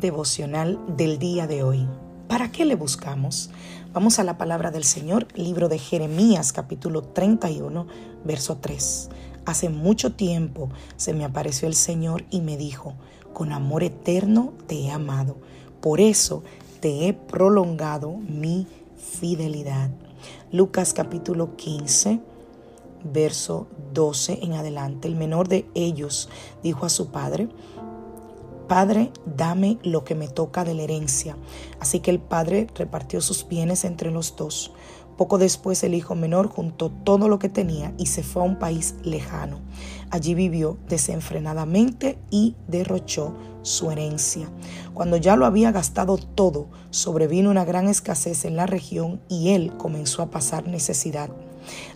Devocional del día de hoy. ¿Para qué le buscamos? Vamos a la palabra del Señor, libro de Jeremías capítulo 31, verso 3. Hace mucho tiempo se me apareció el Señor y me dijo, con amor eterno te he amado, por eso te he prolongado mi fidelidad. Lucas capítulo 15, verso 12 en adelante. El menor de ellos dijo a su padre, Padre, dame lo que me toca de la herencia. Así que el padre repartió sus bienes entre los dos. Poco después el hijo menor juntó todo lo que tenía y se fue a un país lejano. Allí vivió desenfrenadamente y derrochó su herencia. Cuando ya lo había gastado todo, sobrevino una gran escasez en la región y él comenzó a pasar necesidad.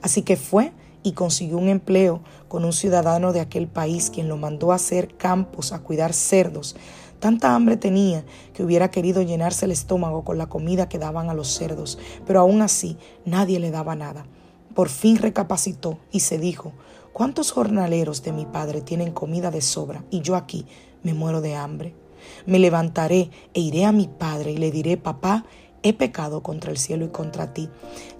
Así que fue y consiguió un empleo con un ciudadano de aquel país quien lo mandó a hacer campos, a cuidar cerdos. Tanta hambre tenía que hubiera querido llenarse el estómago con la comida que daban a los cerdos, pero aún así nadie le daba nada. Por fin recapacitó y se dijo, ¿cuántos jornaleros de mi padre tienen comida de sobra y yo aquí me muero de hambre? Me levantaré e iré a mi padre y le diré, papá, he pecado contra el cielo y contra ti.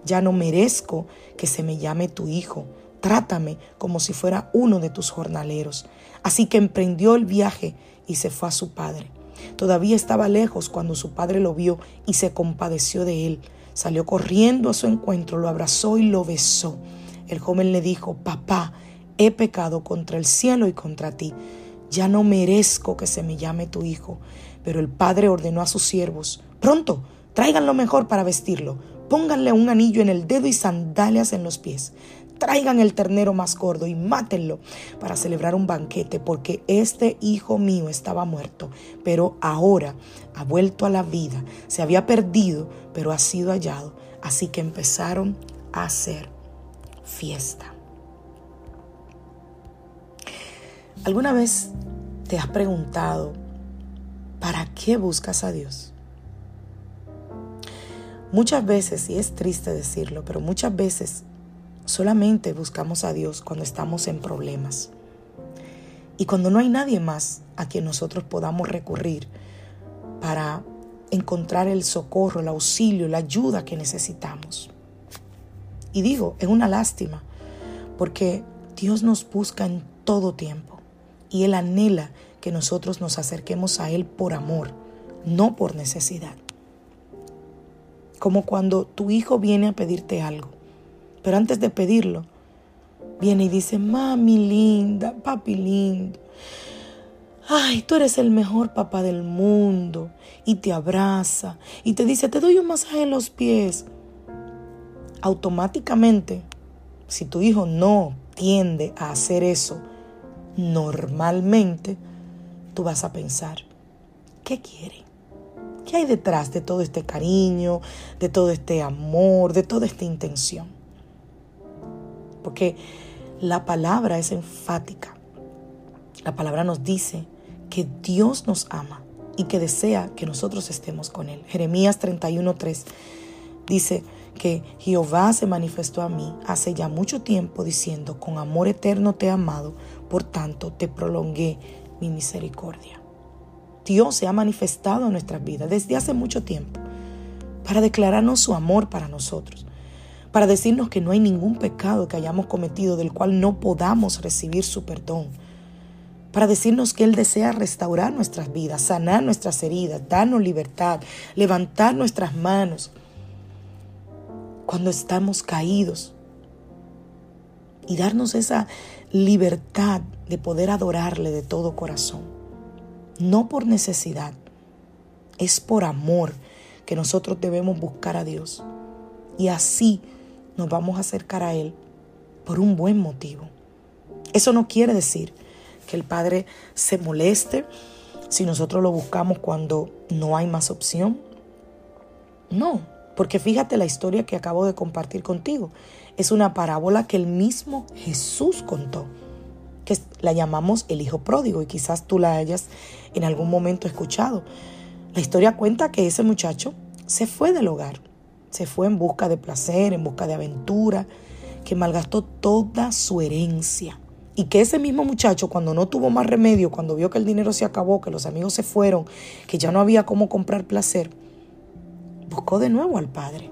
Ya no merezco que se me llame tu hijo. Trátame como si fuera uno de tus jornaleros. Así que emprendió el viaje y se fue a su padre. Todavía estaba lejos cuando su padre lo vio y se compadeció de él. Salió corriendo a su encuentro, lo abrazó y lo besó. El joven le dijo, papá, he pecado contra el cielo y contra ti. Ya no merezco que se me llame tu hijo. Pero el padre ordenó a sus siervos, pronto, Traigan lo mejor para vestirlo. Pónganle un anillo en el dedo y sandalias en los pies. Traigan el ternero más gordo y mátenlo para celebrar un banquete, porque este hijo mío estaba muerto, pero ahora ha vuelto a la vida. Se había perdido, pero ha sido hallado. Así que empezaron a hacer fiesta. ¿Alguna vez te has preguntado, ¿para qué buscas a Dios? Muchas veces, y es triste decirlo, pero muchas veces solamente buscamos a Dios cuando estamos en problemas. Y cuando no hay nadie más a quien nosotros podamos recurrir para encontrar el socorro, el auxilio, la ayuda que necesitamos. Y digo, es una lástima, porque Dios nos busca en todo tiempo y Él anhela que nosotros nos acerquemos a Él por amor, no por necesidad. Como cuando tu hijo viene a pedirte algo, pero antes de pedirlo, viene y dice, mami linda, papi lindo, ay, tú eres el mejor papá del mundo, y te abraza, y te dice, te doy un masaje en los pies. Automáticamente, si tu hijo no tiende a hacer eso, normalmente tú vas a pensar, ¿qué quiere? ¿Qué hay detrás de todo este cariño, de todo este amor, de toda esta intención? Porque la palabra es enfática. La palabra nos dice que Dios nos ama y que desea que nosotros estemos con Él. Jeremías 31.3 dice que Jehová se manifestó a mí hace ya mucho tiempo diciendo, con amor eterno te he amado, por tanto te prolongué mi misericordia. Dios se ha manifestado en nuestras vidas desde hace mucho tiempo para declararnos su amor para nosotros, para decirnos que no hay ningún pecado que hayamos cometido del cual no podamos recibir su perdón, para decirnos que Él desea restaurar nuestras vidas, sanar nuestras heridas, darnos libertad, levantar nuestras manos cuando estamos caídos y darnos esa libertad de poder adorarle de todo corazón no por necesidad, Es por amor que nosotros debemos buscar a Dios. Y así nos vamos a acercar a Él por un buen motivo. Eso no quiere decir que el Padre se moleste si nosotros lo buscamos cuando no hay más opción. No, porque fíjate la historia que acabo de compartir contigo. Es una parábola que el mismo Jesús contó, que la llamamos el Hijo Pródigo y quizás tú la hayas en algún momento escuchado. La historia cuenta que ese muchacho se fue del hogar, se fue en busca de placer, en busca de aventura, que malgastó toda su herencia. Y que ese mismo muchacho, cuando no tuvo más remedio, cuando vio que el dinero se acabó, que los amigos se fueron, que ya no había cómo comprar placer, buscó de nuevo al Padre.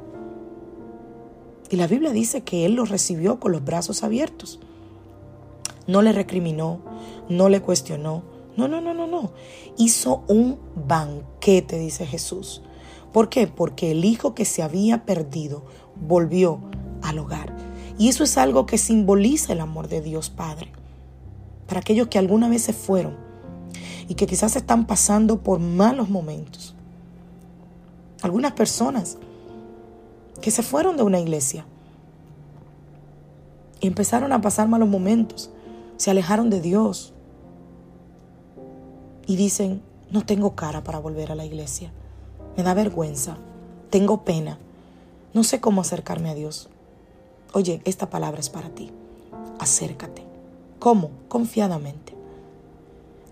Y la Biblia dice que Él lo recibió con los brazos abiertos. No le recriminó, no le cuestionó. No, no, no, no, no. Hizo un banquete, dice Jesús. ¿Por qué? Porque el hijo que se había perdido volvió al hogar. Y eso es algo que simboliza el amor de Dios Padre. Para aquellos que alguna vez se fueron y que quizás están pasando por malos momentos. Algunas personas que se fueron de una iglesia y empezaron a pasar malos momentos, se alejaron de Dios y dicen, no tengo cara para volver a la iglesia, me da vergüenza, tengo pena, no sé cómo acercarme a Dios. Oye, esta palabra es para ti, acércate. ¿Cómo? Confiadamente.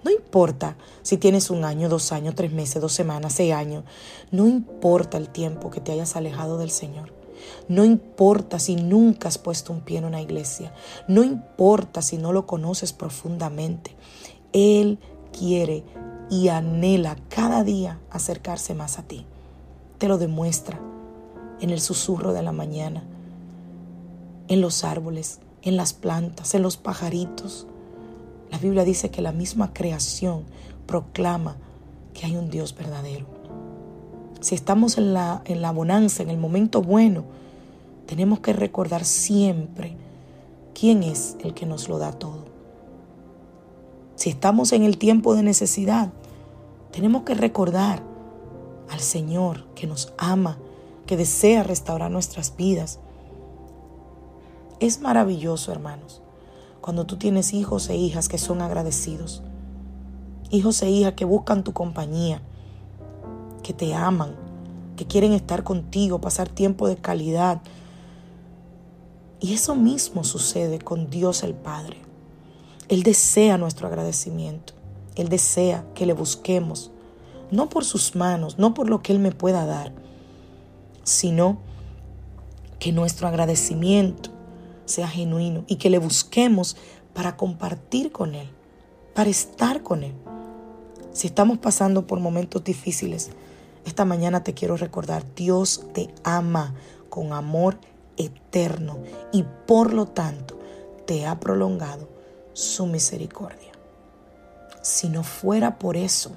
No importa si tienes un año, dos años, tres meses, dos semanas, seis años. No importa el tiempo que te hayas alejado del Señor. No importa si nunca has puesto un pie en una iglesia. No importa si no lo conoces profundamente. Él quiere y anhela cada día acercarse más a ti. Te lo demuestra en el susurro de la mañana, en los árboles, en las plantas, en los pajaritos, la Biblia dice que la misma creación proclama que hay un Dios verdadero. Si estamos en la, en la bonanza, en el momento bueno, tenemos que recordar siempre quién es el que nos lo da todo. Si estamos en el tiempo de necesidad, tenemos que recordar al Señor que nos ama, que desea restaurar nuestras vidas. Es maravilloso, hermanos, cuando tú tienes hijos e hijas que son agradecidos. Hijos e hijas que buscan tu compañía, que te aman, que quieren estar contigo, pasar tiempo de calidad. Y eso mismo sucede con Dios el Padre. Él desea nuestro agradecimiento. Él desea que le busquemos, no por sus manos, no por lo que Él me pueda dar, sino que nuestro agradecimiento sea genuino y que le busquemos para compartir con Él, para estar con Él. Si estamos pasando por momentos difíciles, esta mañana te quiero recordar, Dios te ama con amor eterno y por lo tanto te ha prolongado su misericordia. Si no fuera por eso,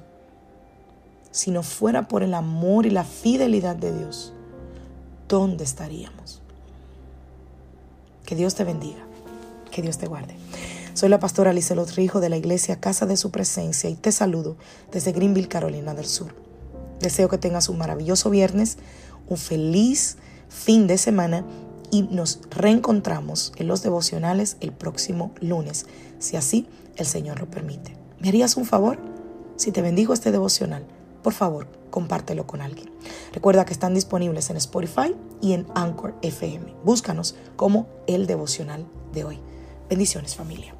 si no fuera por el amor y la fidelidad de Dios, ¿dónde estaríamos? Que Dios te bendiga. Que Dios te guarde. Soy la pastora Lizelot Rijo de la iglesia Casa de Su Presencia y te saludo desde Greenville, Carolina del Sur. Deseo que tengas un maravilloso viernes, un feliz fin de semana y nos reencontramos en los devocionales el próximo lunes, si así el Señor lo permite. ¿Me harías un favor? Si te bendigo este devocional, por favor, compártelo con alguien. Recuerda que están disponibles en Spotify y en Anchor FM. Búscanos como el devocional de hoy. Bendiciones familia.